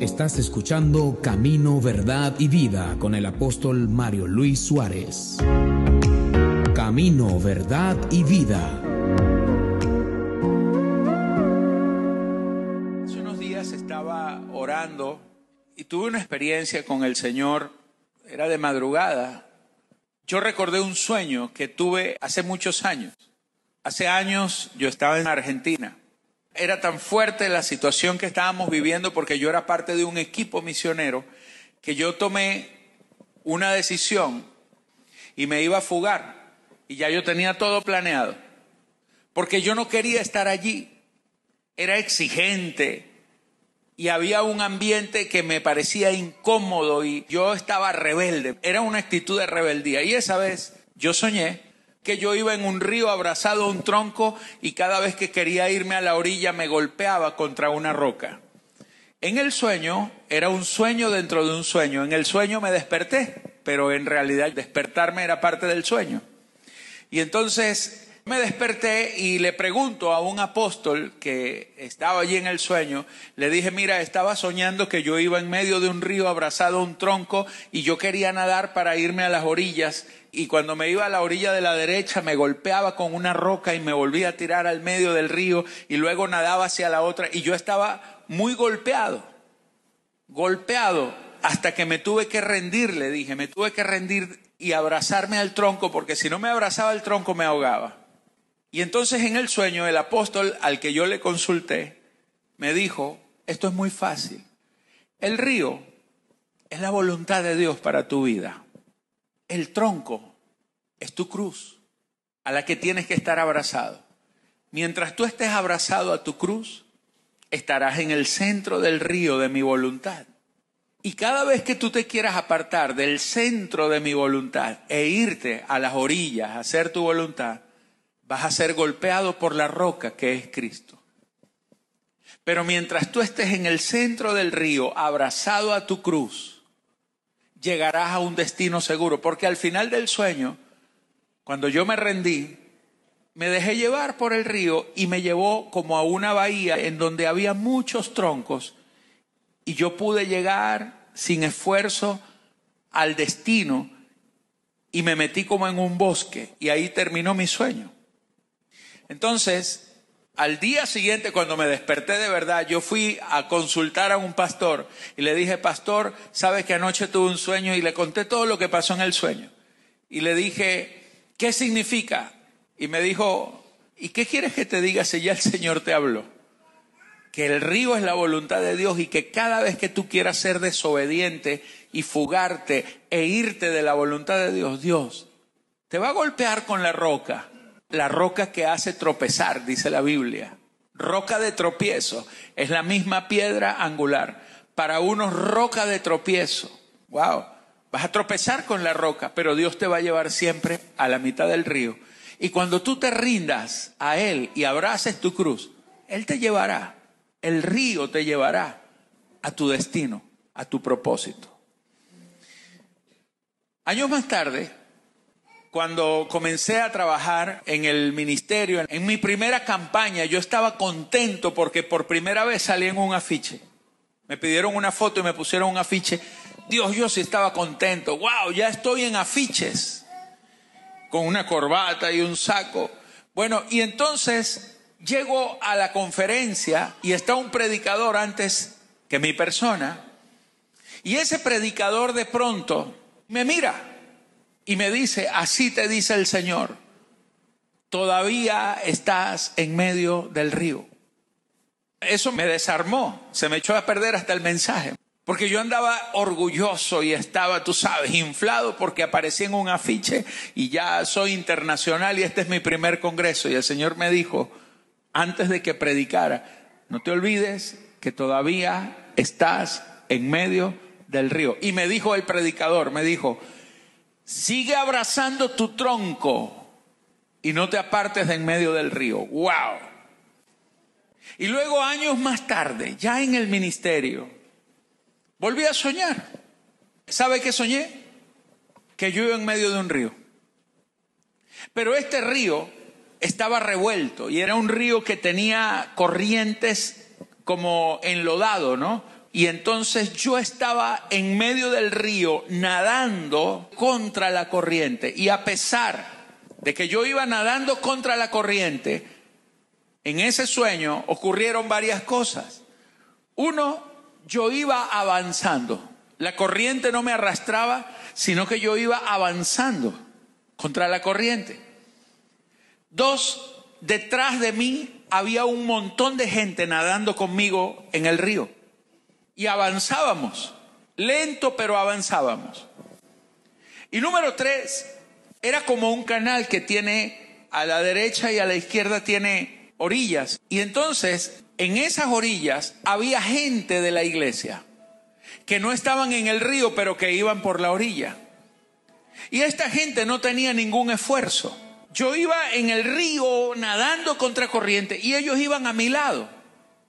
Estás escuchando Camino, Verdad y Vida con el apóstol Mario Luis Suárez. Camino, Verdad y Vida. Hace unos días estaba orando y tuve una experiencia con el Señor. Era de madrugada. Yo recordé un sueño que tuve hace muchos años. Hace años yo estaba en Argentina era tan fuerte la situación que estábamos viviendo porque yo era parte de un equipo misionero que yo tomé una decisión y me iba a fugar y ya yo tenía todo planeado porque yo no quería estar allí. Era exigente y había un ambiente que me parecía incómodo y yo estaba rebelde. Era una actitud de rebeldía y esa vez yo soñé que yo iba en un río abrazado a un tronco y cada vez que quería irme a la orilla me golpeaba contra una roca. En el sueño, era un sueño dentro de un sueño, en el sueño me desperté, pero en realidad despertarme era parte del sueño. Y entonces me desperté y le pregunto a un apóstol que estaba allí en el sueño, le dije, mira, estaba soñando que yo iba en medio de un río abrazado a un tronco y yo quería nadar para irme a las orillas y cuando me iba a la orilla de la derecha me golpeaba con una roca y me volvía a tirar al medio del río y luego nadaba hacia la otra y yo estaba muy golpeado, golpeado hasta que me tuve que rendir, le dije, me tuve que rendir y abrazarme al tronco porque si no me abrazaba al tronco me ahogaba. Y entonces en el sueño el apóstol al que yo le consulté me dijo, esto es muy fácil, el río es la voluntad de Dios para tu vida. El tronco es tu cruz a la que tienes que estar abrazado. Mientras tú estés abrazado a tu cruz, estarás en el centro del río de mi voluntad. Y cada vez que tú te quieras apartar del centro de mi voluntad e irte a las orillas a hacer tu voluntad, vas a ser golpeado por la roca que es Cristo. Pero mientras tú estés en el centro del río, abrazado a tu cruz, llegarás a un destino seguro. Porque al final del sueño, cuando yo me rendí, me dejé llevar por el río y me llevó como a una bahía en donde había muchos troncos y yo pude llegar sin esfuerzo al destino y me metí como en un bosque y ahí terminó mi sueño. Entonces, al día siguiente, cuando me desperté de verdad, yo fui a consultar a un pastor y le dije, pastor, sabes que anoche tuve un sueño y le conté todo lo que pasó en el sueño. Y le dije, ¿qué significa? Y me dijo, ¿y qué quieres que te diga si ya el Señor te habló? Que el río es la voluntad de Dios y que cada vez que tú quieras ser desobediente y fugarte e irte de la voluntad de Dios, Dios te va a golpear con la roca la roca que hace tropezar, dice la Biblia. Roca de tropiezo es la misma piedra angular. Para unos roca de tropiezo. Wow. Vas a tropezar con la roca, pero Dios te va a llevar siempre a la mitad del río. Y cuando tú te rindas a Él y abraces tu cruz, Él te llevará, el río te llevará a tu destino, a tu propósito. Años más tarde, cuando comencé a trabajar en el ministerio, en mi primera campaña, yo estaba contento porque por primera vez salí en un afiche. Me pidieron una foto y me pusieron un afiche. Dios, yo sí estaba contento. ¡Wow! Ya estoy en afiches. Con una corbata y un saco. Bueno, y entonces llego a la conferencia y está un predicador antes que mi persona. Y ese predicador de pronto me mira y me dice, así te dice el Señor, todavía estás en medio del río. Eso me desarmó, se me echó a perder hasta el mensaje. Porque yo andaba orgulloso y estaba, tú sabes, inflado porque aparecí en un afiche y ya soy internacional y este es mi primer congreso. Y el Señor me dijo, antes de que predicara, no te olvides que todavía estás en medio del río. Y me dijo el predicador, me dijo, sigue abrazando tu tronco y no te apartes de en medio del río. ¡Wow! Y luego años más tarde, ya en el ministerio, volví a soñar. ¿Sabe qué soñé? Que yo iba en medio de un río. Pero este río estaba revuelto y era un río que tenía corrientes como enlodado, ¿no? Y entonces yo estaba en medio del río nadando contra la corriente. Y a pesar de que yo iba nadando contra la corriente, en ese sueño ocurrieron varias cosas. Uno, yo iba avanzando. La corriente no me arrastraba, sino que yo iba avanzando contra la corriente. Dos, detrás de mí había un montón de gente nadando conmigo en el río. Y avanzábamos, lento pero avanzábamos. Y número tres, era como un canal que tiene a la derecha y a la izquierda tiene orillas. Y entonces, en esas orillas había gente de la iglesia que no estaban en el río, pero que iban por la orilla. Y esta gente no tenía ningún esfuerzo. Yo iba en el río nadando contra corriente y ellos iban a mi lado.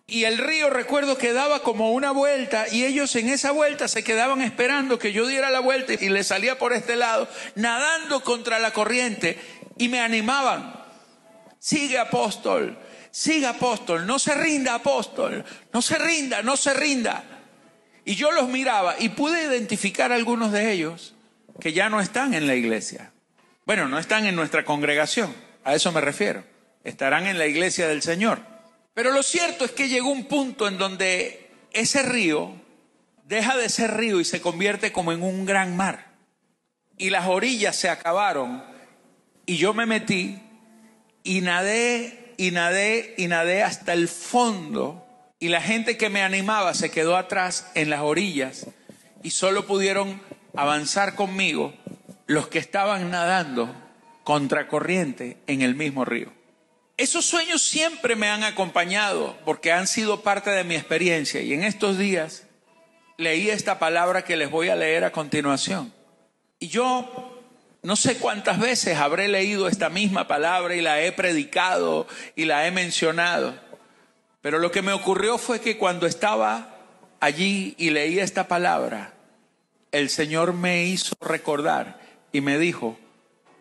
Y el río, recuerdo que daba como una vuelta y ellos en esa vuelta se quedaban esperando que yo diera la vuelta y le salía por este lado, nadando contra la corriente y me animaban. Sigue apóstol, sigue apóstol, no se rinda apóstol, no se rinda, no se rinda. Y yo los miraba y pude identificar a algunos de ellos que ya no están en la iglesia. Bueno, no están en nuestra congregación, a eso me refiero. Estarán en la iglesia del Señor. Pero lo cierto es que llegó un punto en donde ese río deja de ser río y se convierte como en un gran mar. Y las orillas se acabaron y yo me metí y nadé y nadé y nadé hasta el fondo y la gente que me animaba se quedó atrás en las orillas y solo pudieron avanzar conmigo los que estaban nadando contracorriente en el mismo río. Esos sueños siempre me han acompañado porque han sido parte de mi experiencia y en estos días leí esta palabra que les voy a leer a continuación. Y yo no sé cuántas veces habré leído esta misma palabra y la he predicado y la he mencionado, pero lo que me ocurrió fue que cuando estaba allí y leí esta palabra, el Señor me hizo recordar y me dijo,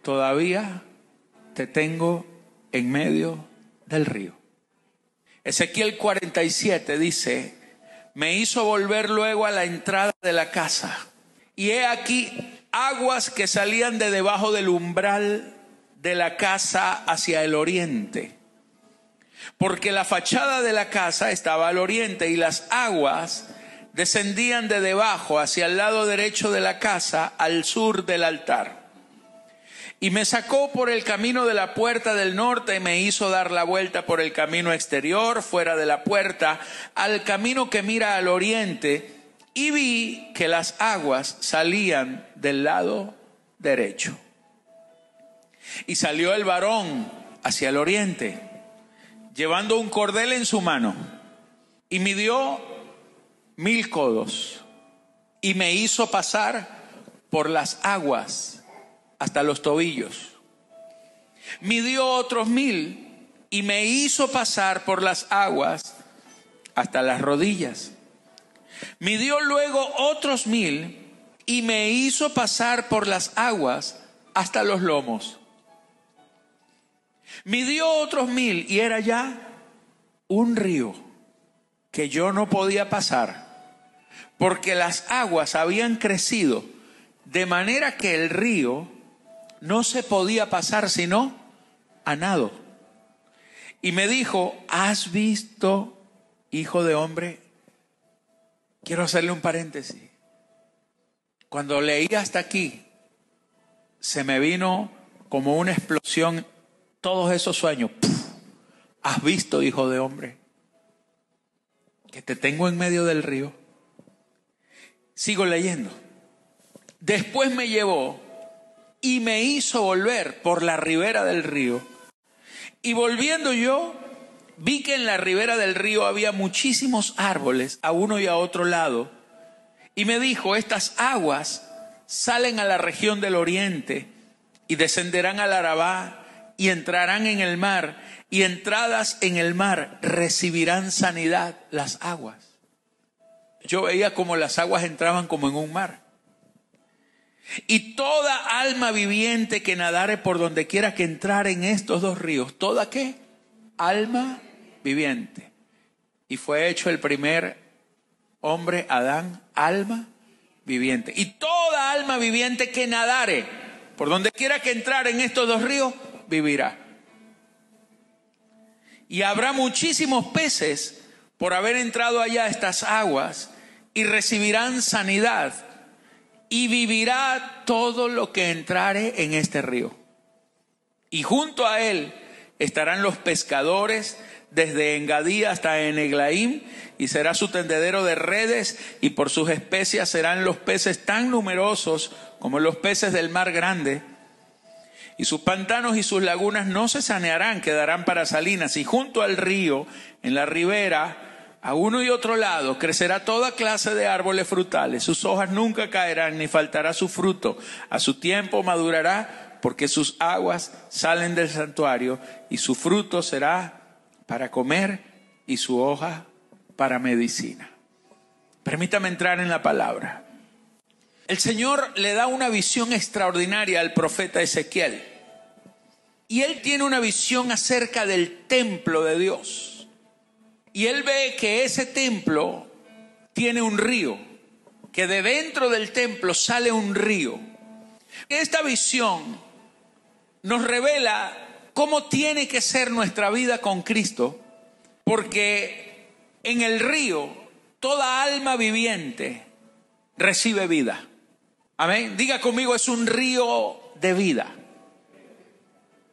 todavía te tengo en medio del río. Ezequiel 47 dice, me hizo volver luego a la entrada de la casa y he aquí aguas que salían de debajo del umbral de la casa hacia el oriente. Porque la fachada de la casa estaba al oriente y las aguas descendían de debajo hacia el lado derecho de la casa al sur del altar. Y me sacó por el camino de la puerta del norte y me hizo dar la vuelta por el camino exterior, fuera de la puerta, al camino que mira al oriente, y vi que las aguas salían del lado derecho. Y salió el varón hacia el oriente, llevando un cordel en su mano, y midió mil codos y me hizo pasar por las aguas hasta los tobillos. Midió otros mil y me hizo pasar por las aguas hasta las rodillas. Midió luego otros mil y me hizo pasar por las aguas hasta los lomos. Midió otros mil y era ya un río que yo no podía pasar porque las aguas habían crecido de manera que el río no se podía pasar sino a nado. Y me dijo, ¿has visto, hijo de hombre? Quiero hacerle un paréntesis. Cuando leí hasta aquí, se me vino como una explosión todos esos sueños. ¿Has visto, hijo de hombre? Que te tengo en medio del río Sigo leyendo. Después me llevó y me hizo volver por la ribera del río. Y volviendo yo, vi que en la ribera del río había muchísimos árboles a uno y a otro lado. Y me dijo, estas aguas salen a la región del oriente y descenderán al Arabá y entrarán en el mar y entradas en el mar recibirán sanidad las aguas yo veía como las aguas entraban como en un mar. Y toda alma viviente que nadare por donde quiera que entrar en estos dos ríos, ¿toda qué? Alma viviente. Y fue hecho el primer hombre, Adán, alma viviente. Y toda alma viviente que nadare, por donde quiera que entrar en estos dos ríos, vivirá. Y habrá muchísimos peces por haber entrado allá a estas aguas y recibirán sanidad y vivirá todo lo que entrare en este río. Y junto a él estarán los pescadores desde Engadí hasta Eneglaim, y será su tendedero de redes, y por sus especias serán los peces tan numerosos como los peces del mar grande. Y sus pantanos y sus lagunas no se sanearán, quedarán para salinas, y junto al río, en la ribera, a uno y otro lado crecerá toda clase de árboles frutales, sus hojas nunca caerán, ni faltará su fruto, a su tiempo madurará, porque sus aguas salen del santuario, y su fruto será para comer y su hoja para medicina. Permítame entrar en la palabra. El Señor le da una visión extraordinaria al profeta Ezequiel. Y él tiene una visión acerca del templo de Dios. Y él ve que ese templo tiene un río, que de dentro del templo sale un río. Esta visión nos revela cómo tiene que ser nuestra vida con Cristo, porque en el río toda alma viviente recibe vida. Amén. Diga conmigo, es un río de vida.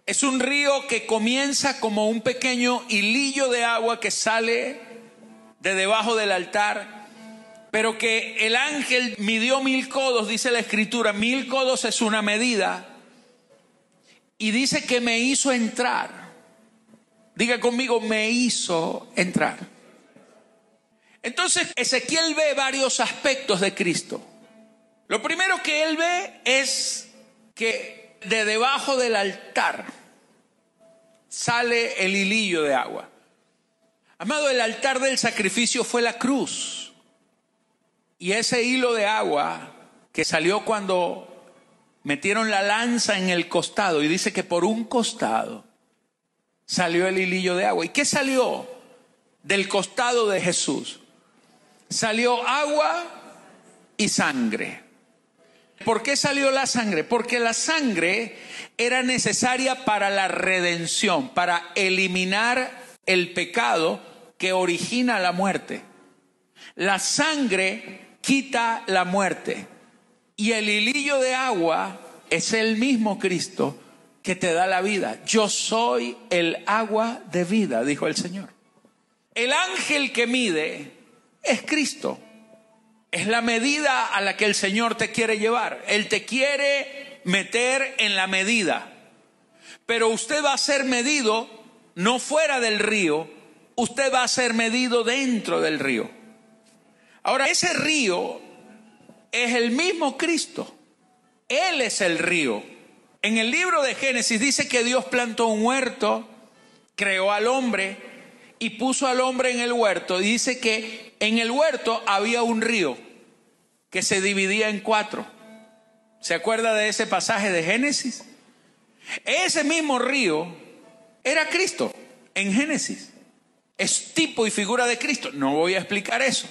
Es un río que comienza como un pequeño hilillo de agua que sale de debajo del altar, pero que el ángel midió mil codos, dice la escritura, mil codos es una medida y dice que me hizo entrar. Diga conmigo, me hizo entrar. Entonces Ezequiel ve varios aspectos de Cristo. Lo primero que él ve es que de debajo del altar sale el hilillo de agua. Amado, el altar del sacrificio fue la cruz. Y ese hilo de agua que salió cuando metieron la lanza en el costado y dice que por un costado salió el hilillo de agua. ¿Y qué salió del costado de Jesús? Salió agua y sangre. ¿Por qué salió la sangre? Porque la sangre era necesaria para la redención, para eliminar el pecado que origina la muerte. La sangre quita la muerte. Y el hilillo de agua es el mismo Cristo que te da la vida. Yo soy el agua de vida, dijo el Señor. El ángel que mide es Cristo. Es la medida a la que el Señor te quiere llevar. Él te quiere meter en la medida. Pero usted va a ser medido no fuera del río, usted va a ser medido dentro del río. Ahora, ese río es el mismo Cristo. Él es el río. En el libro de Génesis dice que Dios plantó un huerto, creó al hombre y puso al hombre en el huerto. Dice que en el huerto había un río que se dividía en cuatro. ¿Se acuerda de ese pasaje de Génesis? Ese mismo río era Cristo en Génesis. Es tipo y figura de Cristo. No voy a explicar eso.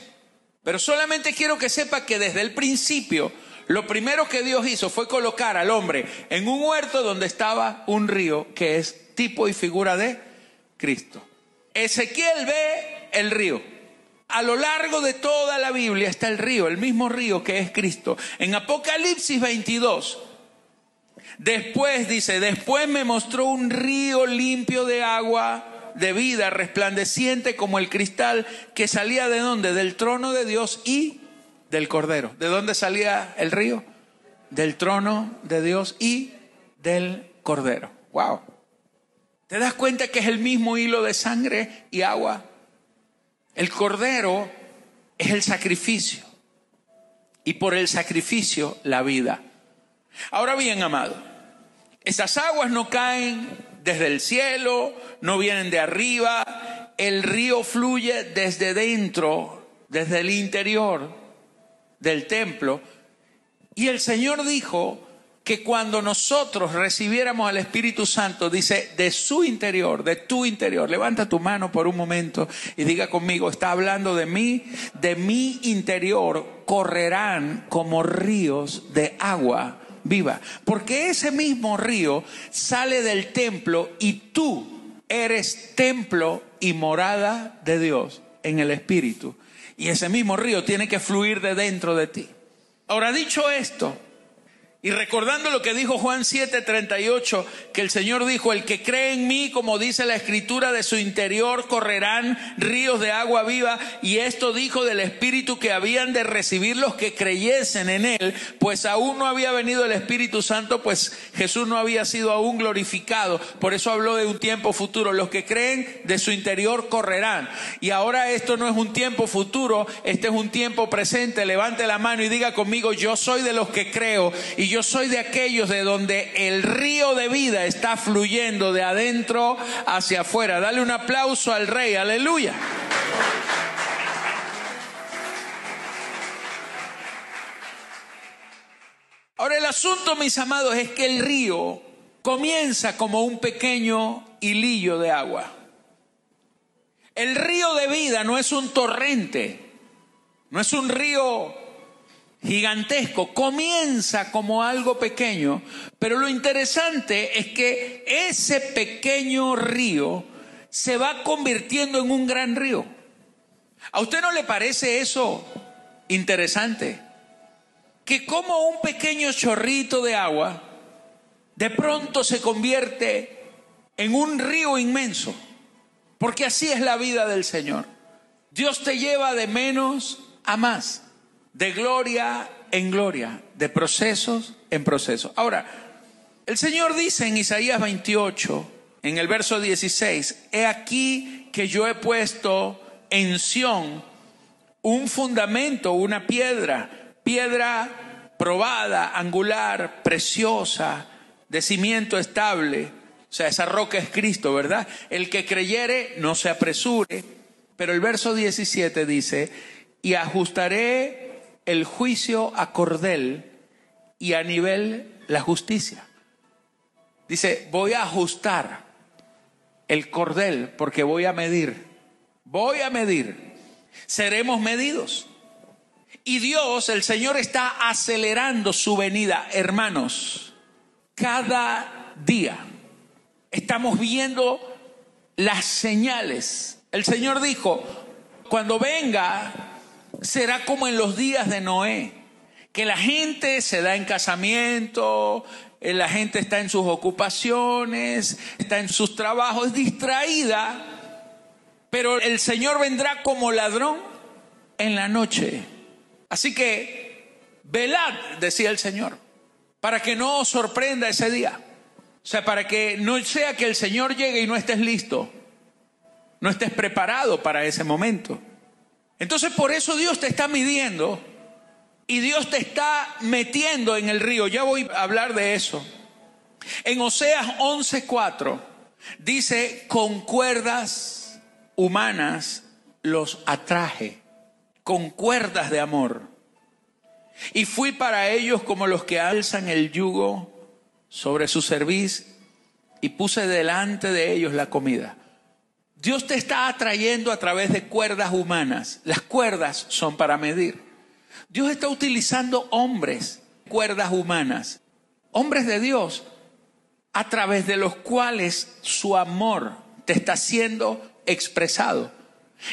Pero solamente quiero que sepa que desde el principio lo primero que Dios hizo fue colocar al hombre en un huerto donde estaba un río que es tipo y figura de Cristo. Ezequiel ve el río. A lo largo de toda la Biblia está el río, el mismo río que es Cristo. En Apocalipsis 22, después dice, después me mostró un río limpio de agua de vida resplandeciente como el cristal que salía de dónde? Del trono de Dios y del Cordero. ¿De dónde salía el río? Del trono de Dios y del Cordero. Wow. ¿Te das cuenta que es el mismo hilo de sangre y agua? El Cordero es el sacrificio. Y por el sacrificio la vida. Ahora bien, amado, esas aguas no caen desde el cielo, no vienen de arriba, el río fluye desde dentro, desde el interior del templo. Y el Señor dijo que cuando nosotros recibiéramos al Espíritu Santo, dice, de su interior, de tu interior, levanta tu mano por un momento y diga conmigo, está hablando de mí, de mi interior correrán como ríos de agua viva. Porque ese mismo río sale del templo y tú eres templo y morada de Dios en el Espíritu. Y ese mismo río tiene que fluir de dentro de ti. Ahora, dicho esto, y recordando lo que dijo Juan 7:38, que el Señor dijo, el que cree en mí, como dice la escritura, de su interior correrán ríos de agua viva. Y esto dijo del Espíritu que habían de recibir los que creyesen en él, pues aún no había venido el Espíritu Santo, pues Jesús no había sido aún glorificado. Por eso habló de un tiempo futuro. Los que creen de su interior correrán. Y ahora esto no es un tiempo futuro, este es un tiempo presente. Levante la mano y diga conmigo, yo soy de los que creo. Y soy de aquellos de donde el río de vida está fluyendo de adentro hacia afuera. Dale un aplauso al rey, aleluya. Ahora el asunto, mis amados, es que el río comienza como un pequeño hilillo de agua. El río de vida no es un torrente, no es un río gigantesco, comienza como algo pequeño, pero lo interesante es que ese pequeño río se va convirtiendo en un gran río. ¿A usted no le parece eso interesante? Que como un pequeño chorrito de agua de pronto se convierte en un río inmenso, porque así es la vida del Señor. Dios te lleva de menos a más de gloria en gloria, de procesos en procesos. Ahora, el Señor dice en Isaías 28, en el verso 16, he aquí que yo he puesto en Sión un fundamento, una piedra, piedra probada, angular, preciosa, de cimiento estable. O sea, esa roca es Cristo, ¿verdad? El que creyere no se apresure. Pero el verso 17 dice, y ajustaré el juicio a cordel y a nivel la justicia. Dice, voy a ajustar el cordel porque voy a medir. Voy a medir. Seremos medidos. Y Dios, el Señor, está acelerando su venida, hermanos. Cada día estamos viendo las señales. El Señor dijo, cuando venga será como en los días de Noé, que la gente se da en casamiento, eh, la gente está en sus ocupaciones, está en sus trabajos, distraída, pero el Señor vendrá como ladrón en la noche. Así que, velad, decía el Señor, para que no os sorprenda ese día. O sea, para que no sea que el Señor llegue y no estés listo, no estés preparado para ese momento. Entonces por eso Dios te está midiendo y Dios te está metiendo en el río. Ya voy a hablar de eso. En Oseas 11:4 dice, con cuerdas humanas los atraje, con cuerdas de amor. Y fui para ellos como los que alzan el yugo sobre su cerviz y puse delante de ellos la comida. Dios te está atrayendo a través de cuerdas humanas. Las cuerdas son para medir. Dios está utilizando hombres, cuerdas humanas, hombres de Dios, a través de los cuales su amor te está siendo expresado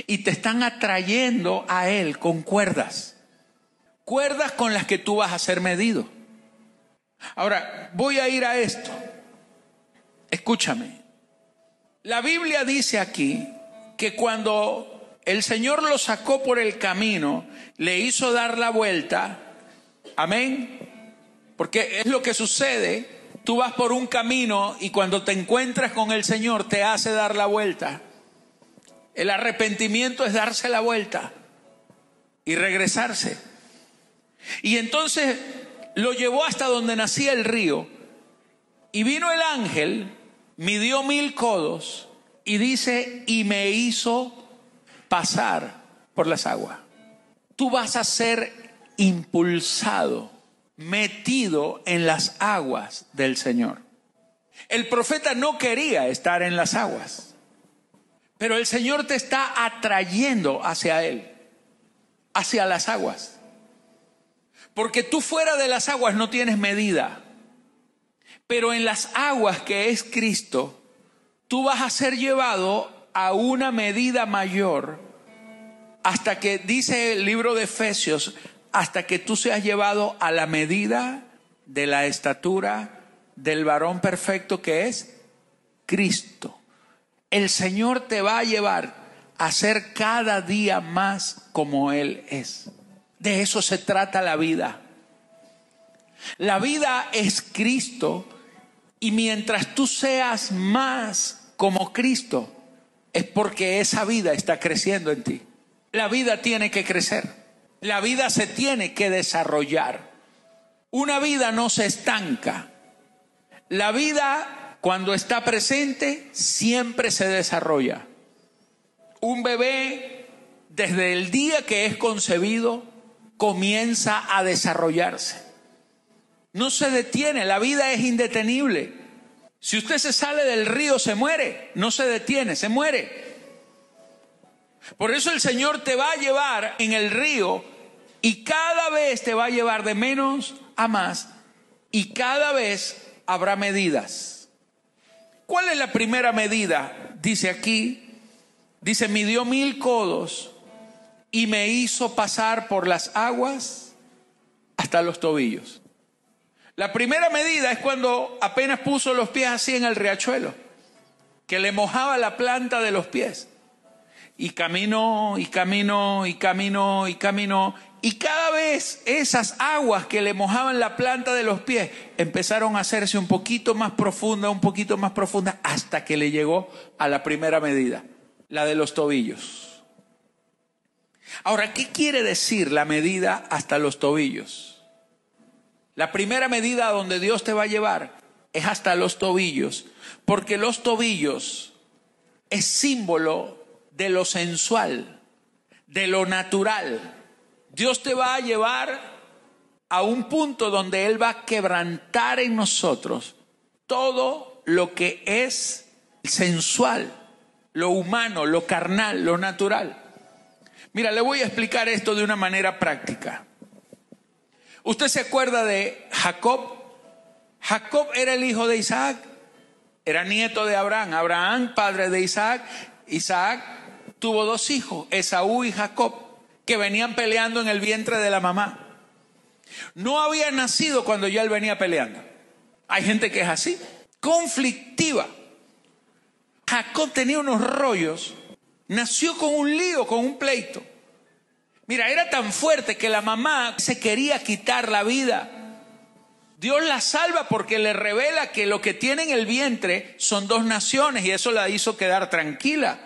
y te están atrayendo a Él con cuerdas. Cuerdas con las que tú vas a ser medido. Ahora, voy a ir a esto. Escúchame. La Biblia dice aquí que cuando el Señor lo sacó por el camino, le hizo dar la vuelta, amén, porque es lo que sucede, tú vas por un camino y cuando te encuentras con el Señor te hace dar la vuelta. El arrepentimiento es darse la vuelta y regresarse. Y entonces lo llevó hasta donde nacía el río y vino el ángel midió mil codos y dice, y me hizo pasar por las aguas. Tú vas a ser impulsado metido en las aguas del Señor. El profeta no quería estar en las aguas, pero el Señor te está atrayendo hacia Él, hacia las aguas. Porque tú fuera de las aguas no tienes medida, pero en las aguas que es Cristo, tú vas a ser llevado a una medida mayor hasta que, dice el libro de Efesios, hasta que tú seas llevado a la medida de la estatura del varón perfecto que es Cristo. El Señor te va a llevar a ser cada día más como Él es. De eso se trata la vida. La vida es Cristo y mientras tú seas más como Cristo, es porque esa vida está creciendo en ti. La vida tiene que crecer. La vida se tiene que desarrollar. Una vida no se estanca. La vida, cuando está presente, siempre se desarrolla. Un bebé, desde el día que es concebido, comienza a desarrollarse. No se detiene, la vida es indetenible. Si usted se sale del río, se muere, no se detiene, se muere. Por eso el Señor te va a llevar en el río y cada vez te va a llevar de menos a más y cada vez habrá medidas. ¿Cuál es la primera medida? Dice aquí, dice, midió mil codos y me hizo pasar por las aguas hasta los tobillos. La primera medida es cuando apenas puso los pies así en el riachuelo, que le mojaba la planta de los pies. Y caminó, y caminó, y caminó, y caminó, y cada vez esas aguas que le mojaban la planta de los pies empezaron a hacerse un poquito más profunda, un poquito más profunda, hasta que le llegó a la primera medida, la de los tobillos. Ahora, ¿qué quiere decir la medida hasta los tobillos? La primera medida donde Dios te va a llevar es hasta los tobillos, porque los tobillos es símbolo de lo sensual, de lo natural Dios te va a llevar a un punto donde Él va a quebrantar en nosotros todo lo que es sensual, lo humano, lo carnal, lo natural. Mira, le voy a explicar esto de una manera práctica. ¿Usted se acuerda de Jacob? Jacob era el hijo de Isaac, era nieto de Abraham, Abraham padre de Isaac, Isaac tuvo dos hijos, Esaú y Jacob que venían peleando en el vientre de la mamá. No había nacido cuando ya él venía peleando. Hay gente que es así, conflictiva. Jacob tenía unos rollos, nació con un lío, con un pleito. Mira, era tan fuerte que la mamá se quería quitar la vida. Dios la salva porque le revela que lo que tiene en el vientre son dos naciones y eso la hizo quedar tranquila.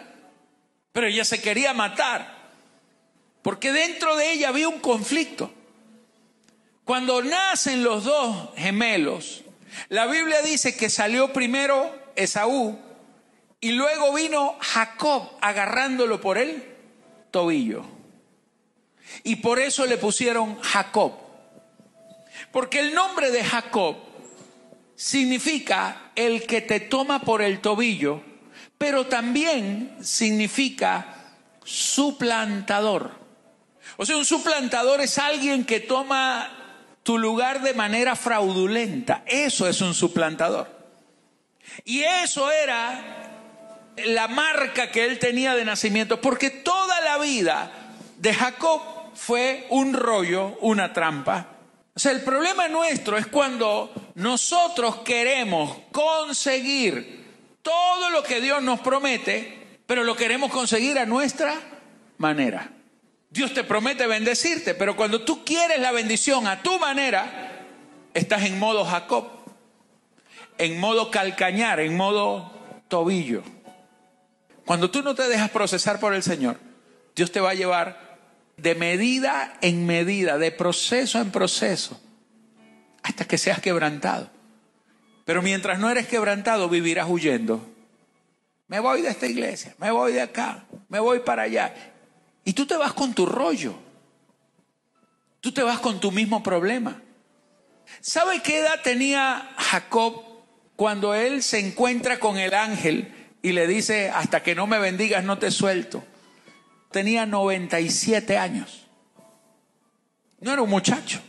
Pero ella se quería matar porque dentro de ella había un conflicto. Cuando nacen los dos gemelos, la Biblia dice que salió primero Esaú y luego vino Jacob agarrándolo por el tobillo. Y por eso le pusieron Jacob. Porque el nombre de Jacob significa el que te toma por el tobillo, pero también significa suplantador. O sea, un suplantador es alguien que toma tu lugar de manera fraudulenta. Eso es un suplantador. Y eso era la marca que él tenía de nacimiento, porque toda la vida de Jacob fue un rollo, una trampa. O sea, el problema nuestro es cuando nosotros queremos conseguir todo lo que Dios nos promete, pero lo queremos conseguir a nuestra manera. Dios te promete bendecirte, pero cuando tú quieres la bendición a tu manera, estás en modo Jacob, en modo calcañar, en modo tobillo. Cuando tú no te dejas procesar por el Señor, Dios te va a llevar de medida en medida, de proceso en proceso, hasta que seas quebrantado. Pero mientras no eres quebrantado, vivirás huyendo. Me voy de esta iglesia, me voy de acá, me voy para allá. Y tú te vas con tu rollo. Tú te vas con tu mismo problema. ¿Sabe qué edad tenía Jacob cuando él se encuentra con el ángel y le dice, hasta que no me bendigas no te suelto? Tenía 97 años. No era un muchacho.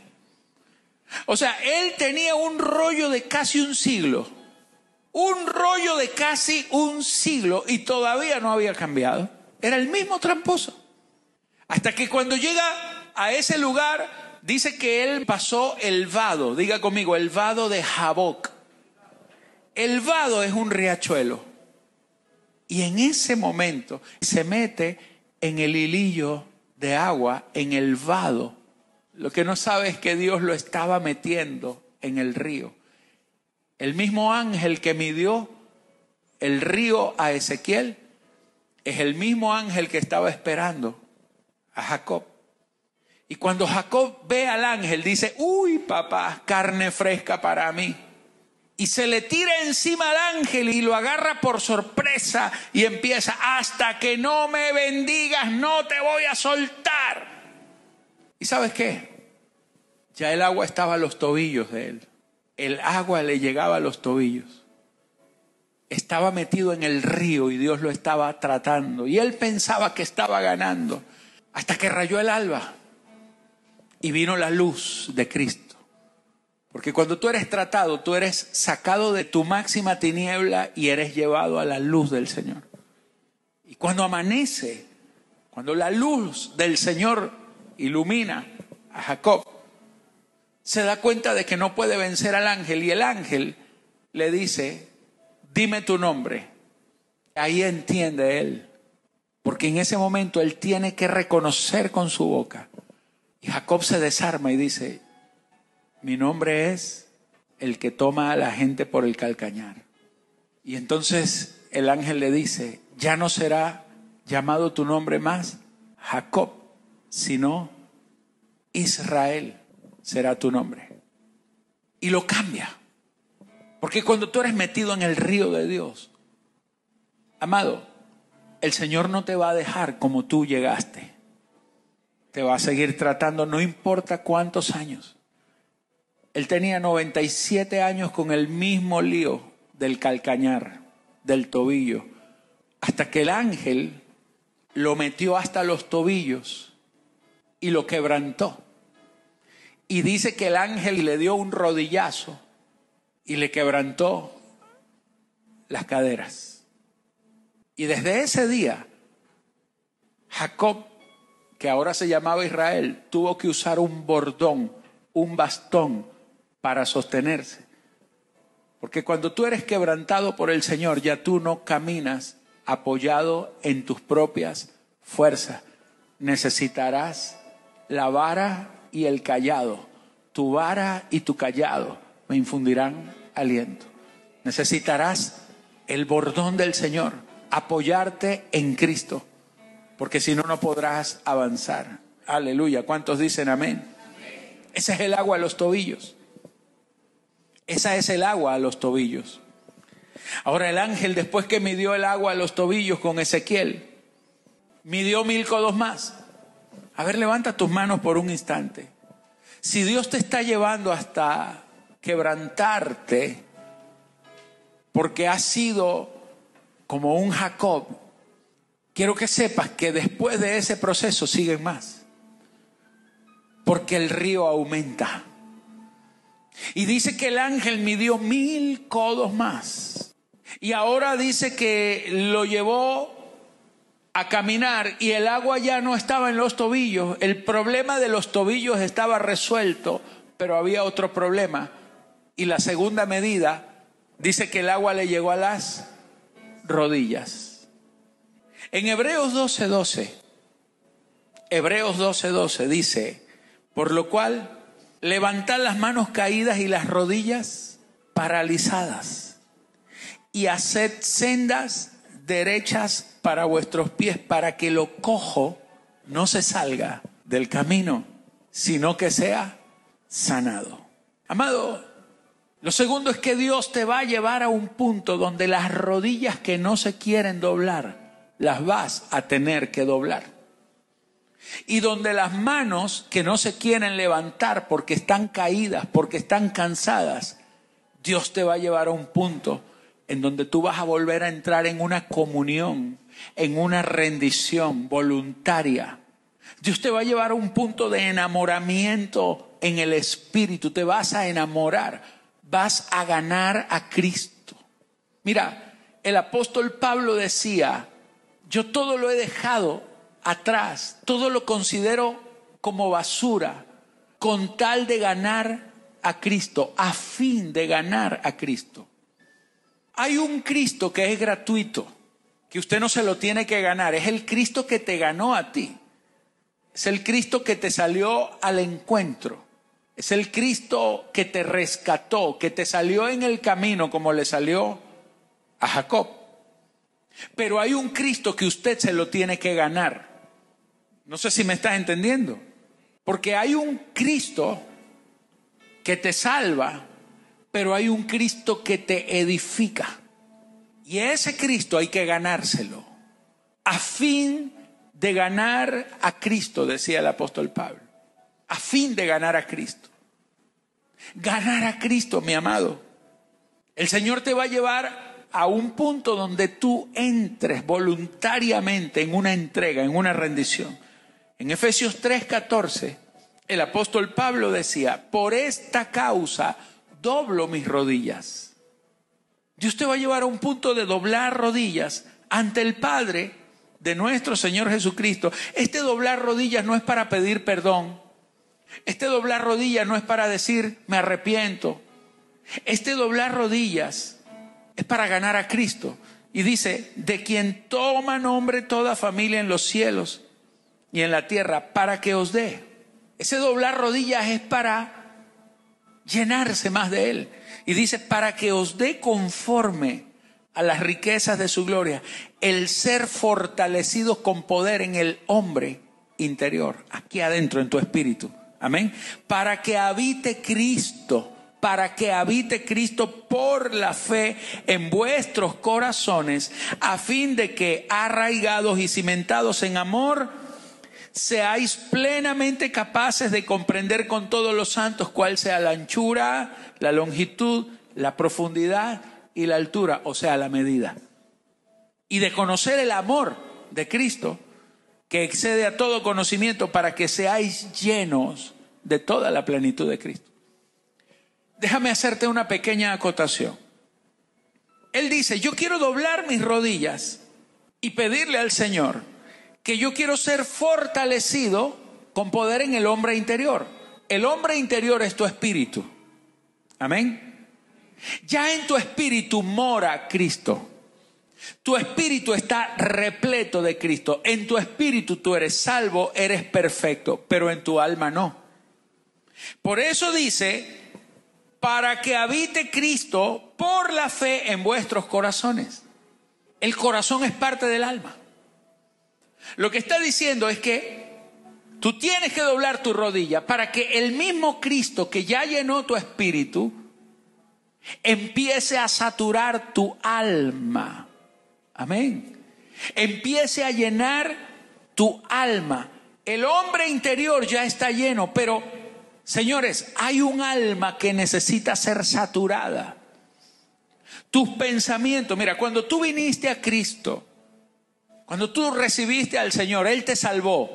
O sea, él tenía un rollo de casi un siglo. Un rollo de casi un siglo y todavía no había cambiado. Era el mismo tramposo. Hasta que cuando llega a ese lugar, dice que él pasó el vado. Diga conmigo, el vado de Jaboc. El vado es un riachuelo. Y en ese momento se mete en el hilillo de agua, en el vado lo que no sabe es que Dios lo estaba metiendo en el río. El mismo ángel que midió el río a Ezequiel es el mismo ángel que estaba esperando a Jacob. Y cuando Jacob ve al ángel, dice, uy papá, carne fresca para mí. Y se le tira encima al ángel y lo agarra por sorpresa y empieza, hasta que no me bendigas, no te voy a soltar. ¿Y sabes qué? Ya el agua estaba a los tobillos de él. El agua le llegaba a los tobillos. Estaba metido en el río y Dios lo estaba tratando. Y él pensaba que estaba ganando. Hasta que rayó el alba y vino la luz de Cristo. Porque cuando tú eres tratado, tú eres sacado de tu máxima tiniebla y eres llevado a la luz del Señor. Y cuando amanece, cuando la luz del Señor ilumina a Jacob, se da cuenta de que no puede vencer al ángel y el ángel le dice, dime tu nombre. Ahí entiende él, porque en ese momento él tiene que reconocer con su boca. Y Jacob se desarma y dice, mi nombre es el que toma a la gente por el calcañar. Y entonces el ángel le dice, ya no será llamado tu nombre más Jacob, sino Israel será tu nombre. Y lo cambia. Porque cuando tú eres metido en el río de Dios, amado, el Señor no te va a dejar como tú llegaste. Te va a seguir tratando, no importa cuántos años. Él tenía 97 años con el mismo lío del calcañar, del tobillo, hasta que el ángel lo metió hasta los tobillos y lo quebrantó. Y dice que el ángel le dio un rodillazo y le quebrantó las caderas. Y desde ese día, Jacob, que ahora se llamaba Israel, tuvo que usar un bordón, un bastón para sostenerse. Porque cuando tú eres quebrantado por el Señor, ya tú no caminas apoyado en tus propias fuerzas. Necesitarás la vara y el callado. Tu vara y tu callado me infundirán aliento. Necesitarás el bordón del Señor, apoyarte en Cristo, porque si no, no podrás avanzar. Aleluya. ¿Cuántos dicen amén? Ese es el agua a los tobillos. Esa es el agua a los tobillos. Ahora el ángel, después que midió el agua a los tobillos con Ezequiel, midió mil codos más. A ver, levanta tus manos por un instante. Si Dios te está llevando hasta quebrantarte, porque has sido como un Jacob, quiero que sepas que después de ese proceso siguen más. Porque el río aumenta. Y dice que el ángel midió mil codos más. Y ahora dice que lo llevó a caminar y el agua ya no estaba en los tobillos. El problema de los tobillos estaba resuelto, pero había otro problema. Y la segunda medida dice que el agua le llegó a las rodillas. En Hebreos 12:12, 12, Hebreos 12:12 12 dice, por lo cual levantad las manos caídas y las rodillas paralizadas y haced sendas derechas para vuestros pies, para que lo cojo no se salga del camino, sino que sea sanado. Amado, lo segundo es que Dios te va a llevar a un punto donde las rodillas que no se quieren doblar, las vas a tener que doblar. Y donde las manos que no se quieren levantar porque están caídas, porque están cansadas, Dios te va a llevar a un punto en donde tú vas a volver a entrar en una comunión, en una rendición voluntaria. Dios te va a llevar a un punto de enamoramiento en el espíritu, te vas a enamorar, vas a ganar a Cristo. Mira, el apóstol Pablo decía, yo todo lo he dejado atrás, todo lo considero como basura, con tal de ganar a Cristo, a fin de ganar a Cristo. Hay un Cristo que es gratuito, que usted no se lo tiene que ganar, es el Cristo que te ganó a ti. Es el Cristo que te salió al encuentro. Es el Cristo que te rescató, que te salió en el camino como le salió a Jacob. Pero hay un Cristo que usted se lo tiene que ganar. No sé si me estás entendiendo. Porque hay un Cristo que te salva, pero hay un Cristo que te edifica. Y ese Cristo hay que ganárselo. A fin de ganar a Cristo, decía el apóstol Pablo. A fin de ganar a Cristo. Ganar a Cristo, mi amado. El Señor te va a llevar a un punto donde tú entres voluntariamente en una entrega, en una rendición. En Efesios 3:14 el apóstol Pablo decía, por esta causa doblo mis rodillas. Dios te va a llevar a un punto de doblar rodillas ante el Padre de nuestro Señor Jesucristo. Este doblar rodillas no es para pedir perdón. Este doblar rodillas no es para decir me arrepiento. Este doblar rodillas es para ganar a Cristo. Y dice, de quien toma nombre toda familia en los cielos y en la tierra, para que os dé ese doblar rodillas es para llenarse más de Él. Y dice, para que os dé conforme a las riquezas de su gloria, el ser fortalecidos con poder en el hombre interior, aquí adentro en tu espíritu. Amén. Para que habite Cristo, para que habite Cristo por la fe en vuestros corazones, a fin de que arraigados y cimentados en amor, seáis plenamente capaces de comprender con todos los santos cuál sea la anchura, la longitud, la profundidad y la altura, o sea, la medida. Y de conocer el amor de Cristo, que excede a todo conocimiento, para que seáis llenos de toda la plenitud de Cristo. Déjame hacerte una pequeña acotación. Él dice, yo quiero doblar mis rodillas y pedirle al Señor que yo quiero ser fortalecido con poder en el hombre interior. El hombre interior es tu espíritu. Amén. Ya en tu espíritu mora Cristo. Tu espíritu está repleto de Cristo. En tu espíritu tú eres salvo, eres perfecto, pero en tu alma no. Por eso dice, para que habite Cristo por la fe en vuestros corazones. El corazón es parte del alma. Lo que está diciendo es que tú tienes que doblar tu rodilla para que el mismo Cristo que ya llenó tu espíritu empiece a saturar tu alma. Amén. Empiece a llenar tu alma. El hombre interior ya está lleno, pero señores, hay un alma que necesita ser saturada. Tus pensamientos, mira, cuando tú viniste a Cristo, cuando tú recibiste al Señor, Él te salvó.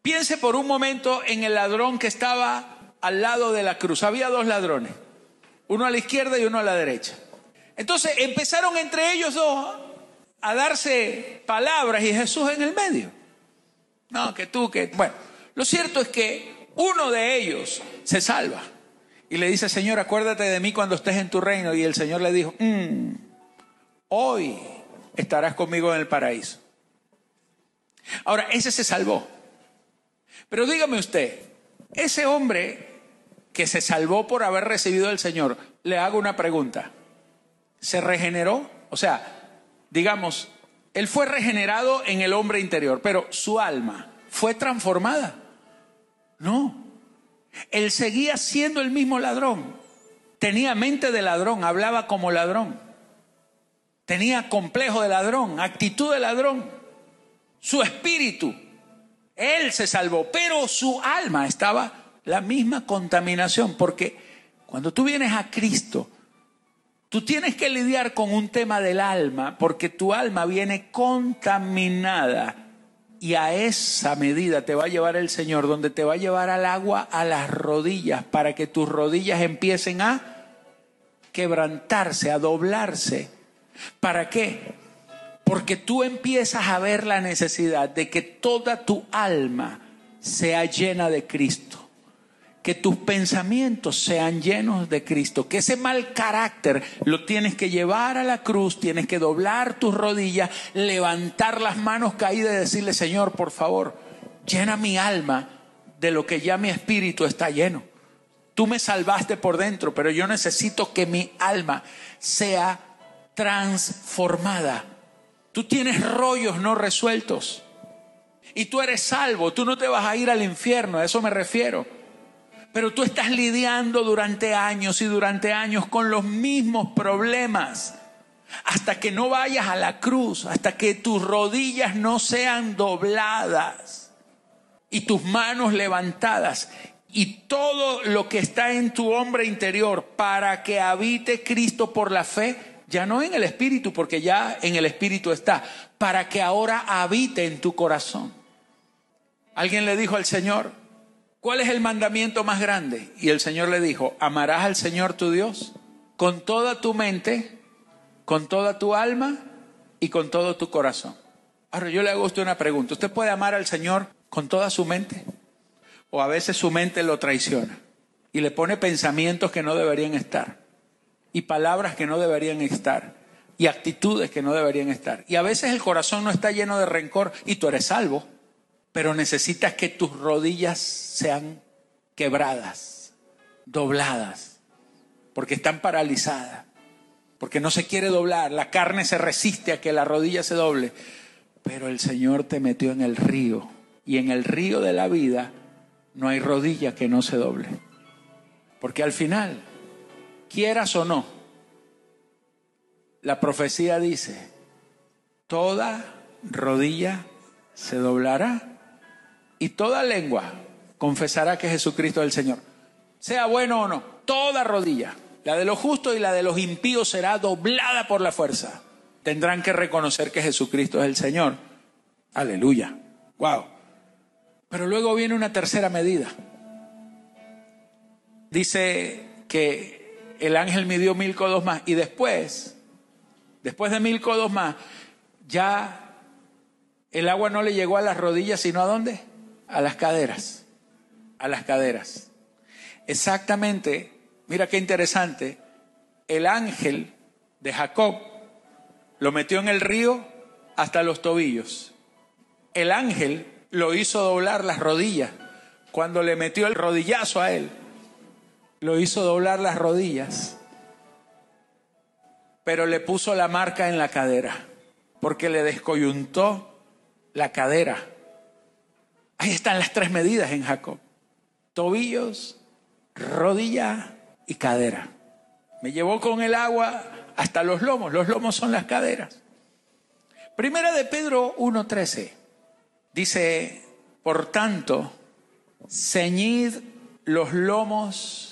Piense por un momento en el ladrón que estaba al lado de la cruz. Había dos ladrones, uno a la izquierda y uno a la derecha. Entonces empezaron entre ellos dos a darse palabras y Jesús en el medio. No, que tú, que... Bueno, lo cierto es que uno de ellos se salva y le dice, Señor, acuérdate de mí cuando estés en tu reino. Y el Señor le dijo, mm, hoy estarás conmigo en el paraíso. Ahora, ese se salvó. Pero dígame usted, ese hombre que se salvó por haber recibido al Señor, le hago una pregunta. ¿Se regeneró? O sea, digamos, él fue regenerado en el hombre interior, pero su alma fue transformada. No. Él seguía siendo el mismo ladrón. Tenía mente de ladrón, hablaba como ladrón. Tenía complejo de ladrón, actitud de ladrón. Su espíritu Él se salvó, pero su alma estaba la misma contaminación, porque cuando tú vienes a Cristo, tú tienes que lidiar con un tema del alma, porque tu alma viene contaminada y a esa medida te va a llevar el Señor, donde te va a llevar al agua a las rodillas, para que tus rodillas empiecen a quebrantarse, a doblarse. ¿Para qué? Porque tú empiezas a ver la necesidad de que toda tu alma sea llena de Cristo. Que tus pensamientos sean llenos de Cristo. Que ese mal carácter lo tienes que llevar a la cruz, tienes que doblar tus rodillas, levantar las manos caídas y decirle, Señor, por favor, llena mi alma de lo que ya mi espíritu está lleno. Tú me salvaste por dentro, pero yo necesito que mi alma sea transformada. Tú tienes rollos no resueltos. Y tú eres salvo, tú no te vas a ir al infierno, a eso me refiero. Pero tú estás lidiando durante años y durante años con los mismos problemas. Hasta que no vayas a la cruz, hasta que tus rodillas no sean dobladas y tus manos levantadas y todo lo que está en tu hombre interior para que habite Cristo por la fe, ya no en el Espíritu, porque ya en el Espíritu está, para que ahora habite en tu corazón. Alguien le dijo al Señor, ¿cuál es el mandamiento más grande? Y el Señor le dijo, amarás al Señor tu Dios con toda tu mente, con toda tu alma y con todo tu corazón. Ahora yo le hago usted una pregunta, ¿usted puede amar al Señor con toda su mente? o a veces su mente lo traiciona y le pone pensamientos que no deberían estar y palabras que no deberían estar y actitudes que no deberían estar. Y a veces el corazón no está lleno de rencor y tú eres salvo, pero necesitas que tus rodillas sean quebradas, dobladas, porque están paralizadas, porque no se quiere doblar, la carne se resiste a que la rodilla se doble, pero el Señor te metió en el río y en el río de la vida no hay rodilla que no se doble. Porque al final, quieras o no, la profecía dice, toda rodilla se doblará y toda lengua confesará que Jesucristo es el Señor. Sea bueno o no, toda rodilla, la de los justos y la de los impíos será doblada por la fuerza. Tendrán que reconocer que Jesucristo es el Señor. Aleluya. Wow. Pero luego viene una tercera medida. Dice que el ángel midió mil codos más y después, después de mil codos más, ya el agua no le llegó a las rodillas, sino a dónde? A las caderas. A las caderas. Exactamente, mira qué interesante, el ángel de Jacob lo metió en el río hasta los tobillos. El ángel lo hizo doblar las rodillas. Cuando le metió el rodillazo a él, lo hizo doblar las rodillas. Pero le puso la marca en la cadera, porque le descoyuntó la cadera. Ahí están las tres medidas en Jacob. Tobillos, rodilla y cadera. Me llevó con el agua hasta los lomos. Los lomos son las caderas. Primera de Pedro 1.13. Dice, por tanto, ceñid los lomos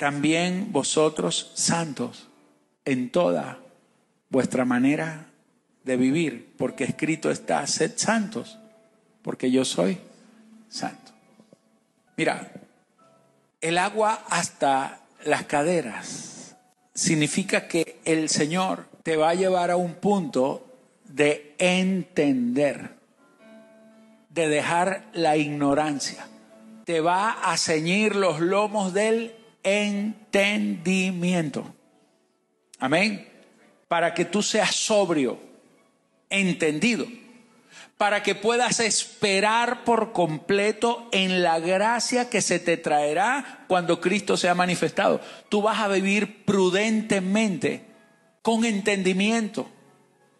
también vosotros santos en toda vuestra manera de vivir, porque escrito está, sed santos, porque yo soy santo. Mira, el agua hasta las caderas significa que el Señor te va a llevar a un punto de entender, de dejar la ignorancia. Te va a ceñir los lomos del entendimiento. Amén. Para que tú seas sobrio, entendido. para que puedas esperar por completo en la gracia que se te traerá cuando Cristo sea manifestado. Tú vas a vivir prudentemente, con entendimiento.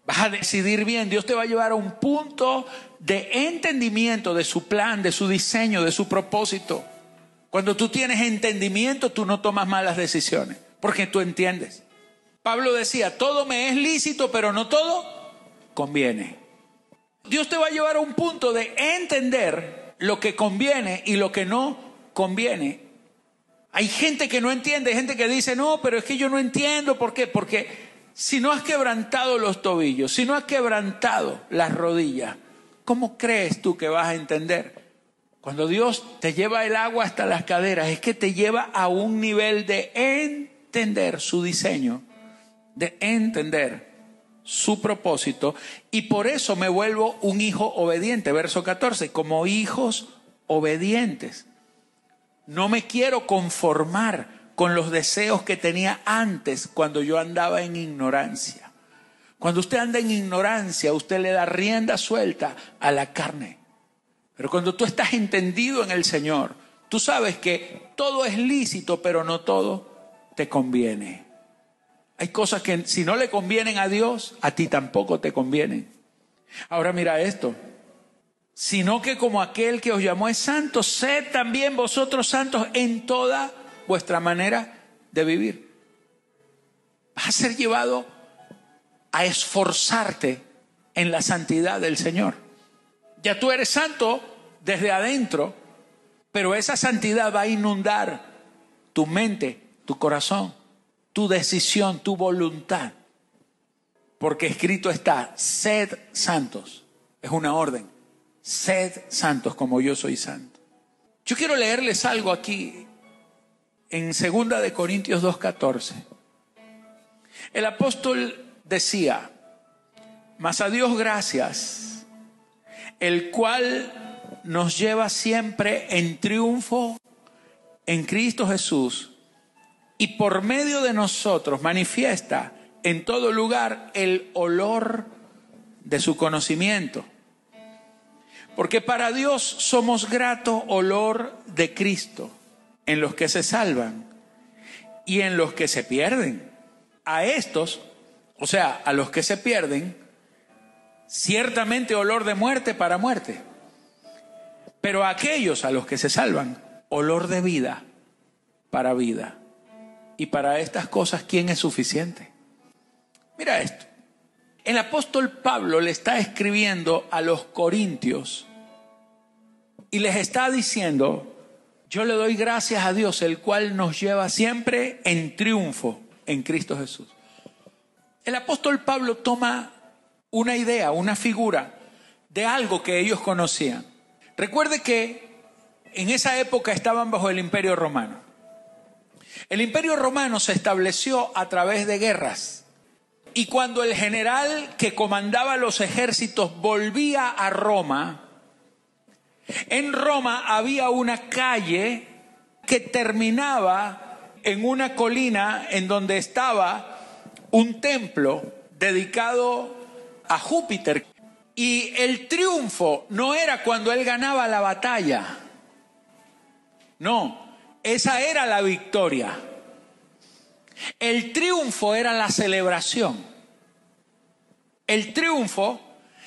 Vas a decidir bien. Dios te va a llevar a un punto de entendimiento de su plan, de su diseño, de su propósito. Cuando tú tienes entendimiento, tú no tomas malas decisiones, porque tú entiendes. Pablo decía, todo me es lícito, pero no todo conviene. Dios te va a llevar a un punto de entender lo que conviene y lo que no conviene. Hay gente que no entiende, hay gente que dice, no, pero es que yo no entiendo. ¿Por qué? Porque si no has quebrantado los tobillos, si no has quebrantado las rodillas, ¿cómo crees tú que vas a entender? Cuando Dios te lleva el agua hasta las caderas, es que te lleva a un nivel de entender su diseño, de entender su propósito y por eso me vuelvo un hijo obediente. Verso 14, como hijos obedientes. No me quiero conformar con los deseos que tenía antes cuando yo andaba en ignorancia. Cuando usted anda en ignorancia, usted le da rienda suelta a la carne. Pero cuando tú estás entendido en el Señor, tú sabes que todo es lícito, pero no todo te conviene. Hay cosas que si no le convienen a Dios, a ti tampoco te convienen. Ahora mira esto. Sino que como aquel que os llamó es santo, sed también vosotros santos en toda vuestra manera de vivir. Vas a ser llevado a esforzarte en la santidad del Señor. Ya tú eres santo desde adentro, pero esa santidad va a inundar tu mente, tu corazón tu decisión, tu voluntad. Porque escrito está, sed santos. Es una orden. Sed santos como yo soy santo. Yo quiero leerles algo aquí en segunda de Corintios 2:14. El apóstol decía, mas a Dios gracias, el cual nos lleva siempre en triunfo en Cristo Jesús y por medio de nosotros manifiesta en todo lugar el olor de su conocimiento. Porque para Dios somos grato olor de Cristo en los que se salvan y en los que se pierden. A estos, o sea, a los que se pierden, ciertamente olor de muerte para muerte. Pero a aquellos a los que se salvan, olor de vida para vida. Y para estas cosas, ¿quién es suficiente? Mira esto. El apóstol Pablo le está escribiendo a los corintios y les está diciendo, yo le doy gracias a Dios, el cual nos lleva siempre en triunfo en Cristo Jesús. El apóstol Pablo toma una idea, una figura de algo que ellos conocían. Recuerde que en esa época estaban bajo el imperio romano. El imperio romano se estableció a través de guerras. Y cuando el general que comandaba los ejércitos volvía a Roma, en Roma había una calle que terminaba en una colina en donde estaba un templo dedicado a Júpiter. Y el triunfo no era cuando él ganaba la batalla. No, esa era la victoria. El triunfo era la celebración. El triunfo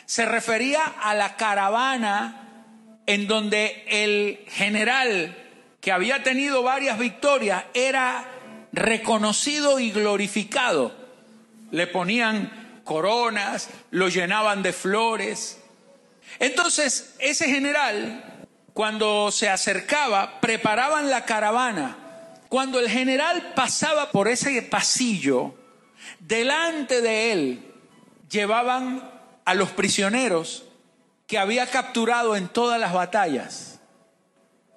se refería a la caravana en donde el general que había tenido varias victorias era reconocido y glorificado. Le ponían coronas, lo llenaban de flores. Entonces, ese general cuando se acercaba, preparaban la caravana. Cuando el general pasaba por ese pasillo, delante de él llevaban a los prisioneros que había capturado en todas las batallas.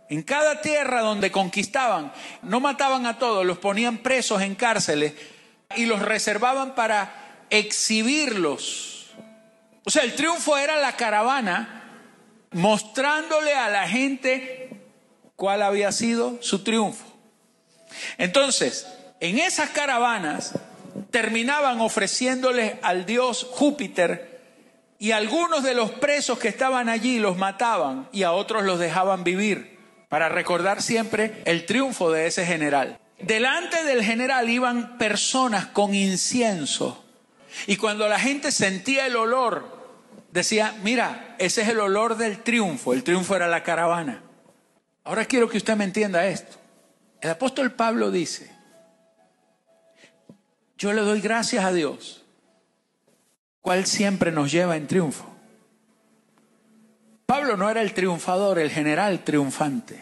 En cada tierra donde conquistaban, no mataban a todos, los ponían presos en cárceles y los reservaban para exhibirlos. O sea, el triunfo era la caravana mostrándole a la gente cuál había sido su triunfo. Entonces, en esas caravanas terminaban ofreciéndole al dios Júpiter Y algunos de los presos que estaban allí los mataban y a otros los dejaban vivir para recordar siempre el triunfo de ese general. Delante del general iban personas con incienso y cuando la gente sentía el olor, decía, mira, ese es el olor del triunfo, el triunfo era la caravana. Ahora quiero que usted me entienda esto. El apóstol Pablo dice, yo le doy gracias a Dios, cual siempre nos lleva en triunfo. Pablo no era el triunfador, el general triunfante.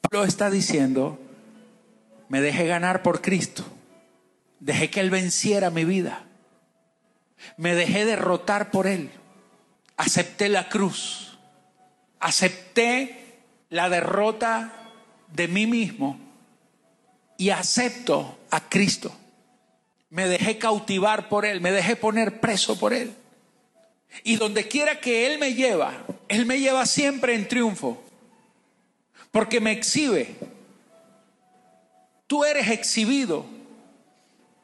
Pablo está diciendo, me dejé ganar por Cristo, dejé que Él venciera mi vida, me dejé derrotar por Él, acepté la cruz, acepté la derrota de mí mismo y acepto a Cristo. Me dejé cautivar por Él, me dejé poner preso por Él. Y donde quiera que Él me lleva, Él me lleva siempre en triunfo, porque me exhibe. Tú eres exhibido.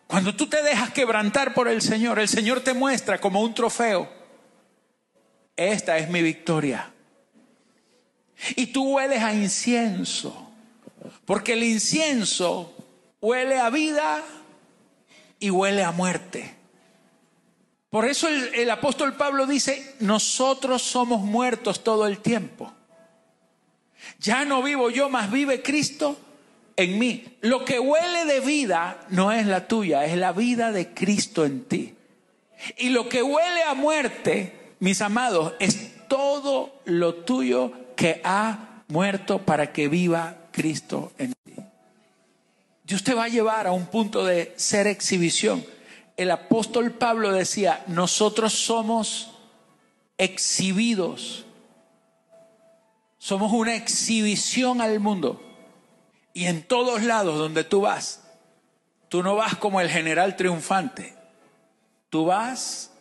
Cuando tú te dejas quebrantar por el Señor, el Señor te muestra como un trofeo. Esta es mi victoria. Y tú hueles a incienso. Porque el incienso huele a vida y huele a muerte. Por eso el, apóstol Pablo dice, nosotros somos muertos todo el tiempo. Ya no vivo yo, más vive Cristo en mí. Lo que huele de vida no es la tuya, es la vida de Cristo en ti. Y lo que huele a muerte, mis amados, es todo lo tuyo que ha muerto para que viva Cristo en ti. Dios te va a llevar a un punto de ser exhibición. El apóstol Pablo decía, nosotros somos exhibidos. Somos una exhibición al mundo. Y en todos lados donde tú vas, tú no vas como el general triunfante. Tú vas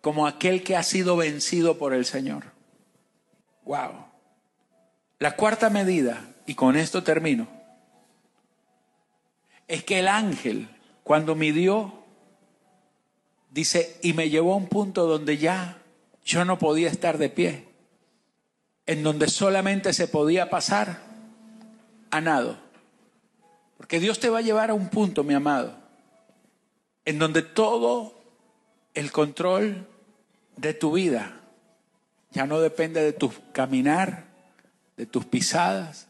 como aquel que ha sido vencido por el Señor. Wow. La cuarta medida y con esto termino, es que el ángel, cuando midió, dice, y me llevó a un punto donde ya yo no podía estar de pie, en donde solamente se podía pasar a nado. Porque Dios te va a llevar a un punto, mi amado, en donde todo el control de tu vida ya no depende de tu caminar, de tus pisadas,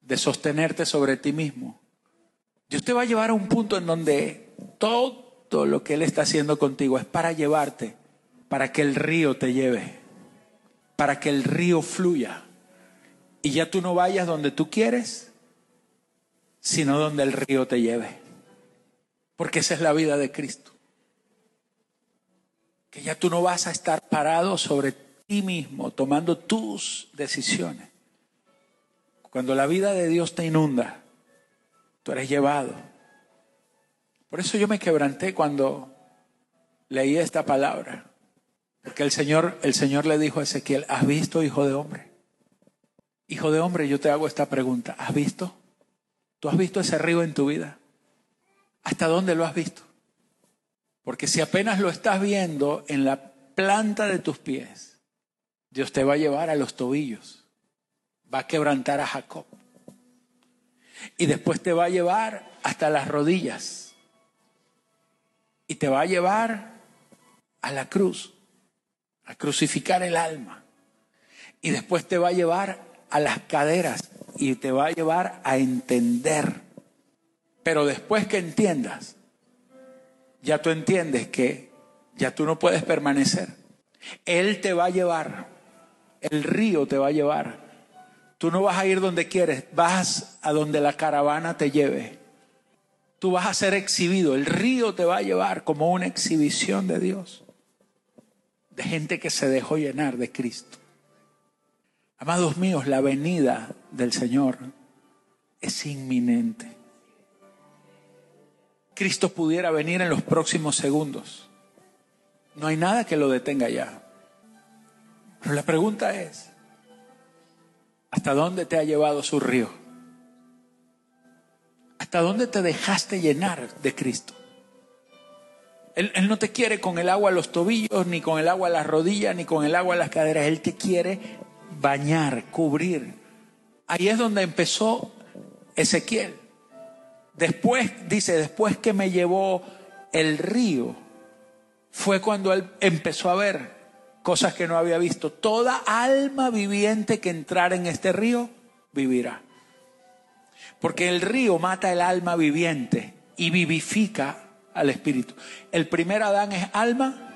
de sostenerte sobre ti mismo. Dios te va a llevar a un punto en donde todo lo que Él está haciendo contigo es para llevarte, para que el río te lleve, para que el río fluya. Y ya tú no vayas donde tú quieres, sino donde el río te lleve. Porque esa es la vida de Cristo. Que ya tú no vas a estar parado sobre ti mismo, tomando tus decisiones cuando la vida de Dios te inunda, tú eres llevado. Por eso yo me quebranté cuando leí esta palabra. Porque el Señor, el Señor le dijo a Ezequiel, ¿has visto, hijo de hombre? Hijo de hombre, yo te hago esta pregunta. ¿Has visto? ¿Tú has visto ese río en tu vida? ¿Hasta dónde lo has visto? Porque si apenas lo estás viendo en la planta de tus pies, Dios te va a llevar a los tobillos va a quebrantar a Jacob. Y después te va a llevar hasta las rodillas. Y te va a llevar a la cruz, a crucificar el alma. Y después te va a llevar a las caderas y te va a llevar a entender. Pero después que entiendas, ya tú entiendes que ya tú no puedes permanecer. Él te va a llevar, el río te va a llevar Tú no vas a ir donde quieres, vas a donde la caravana te lleve. Tú vas a ser exhibido, el río te va a llevar como una exhibición de Dios, de gente que se dejó llenar de Cristo. Amados míos, la venida del Señor es inminente. Cristo pudiera venir en los próximos segundos. No hay nada que lo detenga ya. Pero la pregunta es, ¿Hasta dónde te ha llevado su río? ¿Hasta dónde te dejaste llenar de Cristo? Él, él, no te quiere con el agua a los tobillos, ni con el agua a las rodillas, ni con el agua a las caderas. Él te quiere bañar, cubrir. Ahí es donde empezó Ezequiel. Después, dice, después que me llevó el río, fue cuando él empezó a ver cosas que no había visto. Toda alma viviente que entrara en este río vivirá. Porque el río mata el alma viviente y vivifica al espíritu. El primer Adán es alma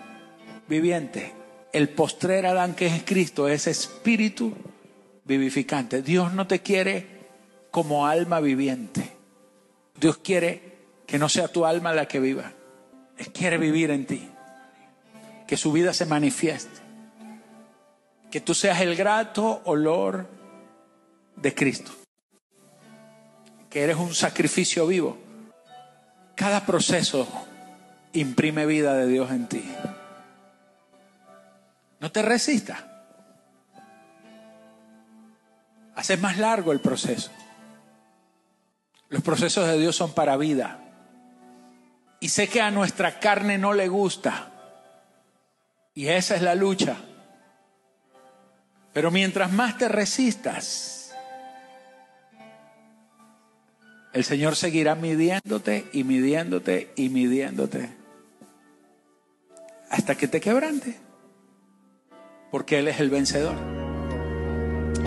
viviente. El postrer Adán que es Cristo es espíritu vivificante. Dios no te quiere como alma viviente. Dios quiere que no sea tu alma la que viva. Él quiere vivir en ti. Que su vida se manifieste. Que tú seas el grato olor de Cristo. Que eres un sacrificio vivo. Cada proceso imprime vida de Dios en ti. No te resistas. Haces más largo el proceso. Los procesos de Dios son para vida. Y sé que a nuestra carne no le gusta. Y esa es la lucha. Pero mientras más te resistas, el Señor seguirá midiéndote y midiéndote y midiéndote hasta que te quebrante. Porque Él es el vencedor.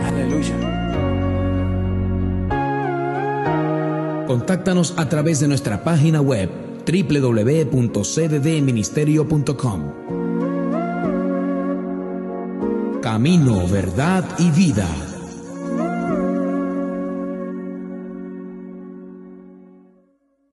Aleluya. Contáctanos a través de nuestra página web www.cddministerio.com. Camino, verdad y vida.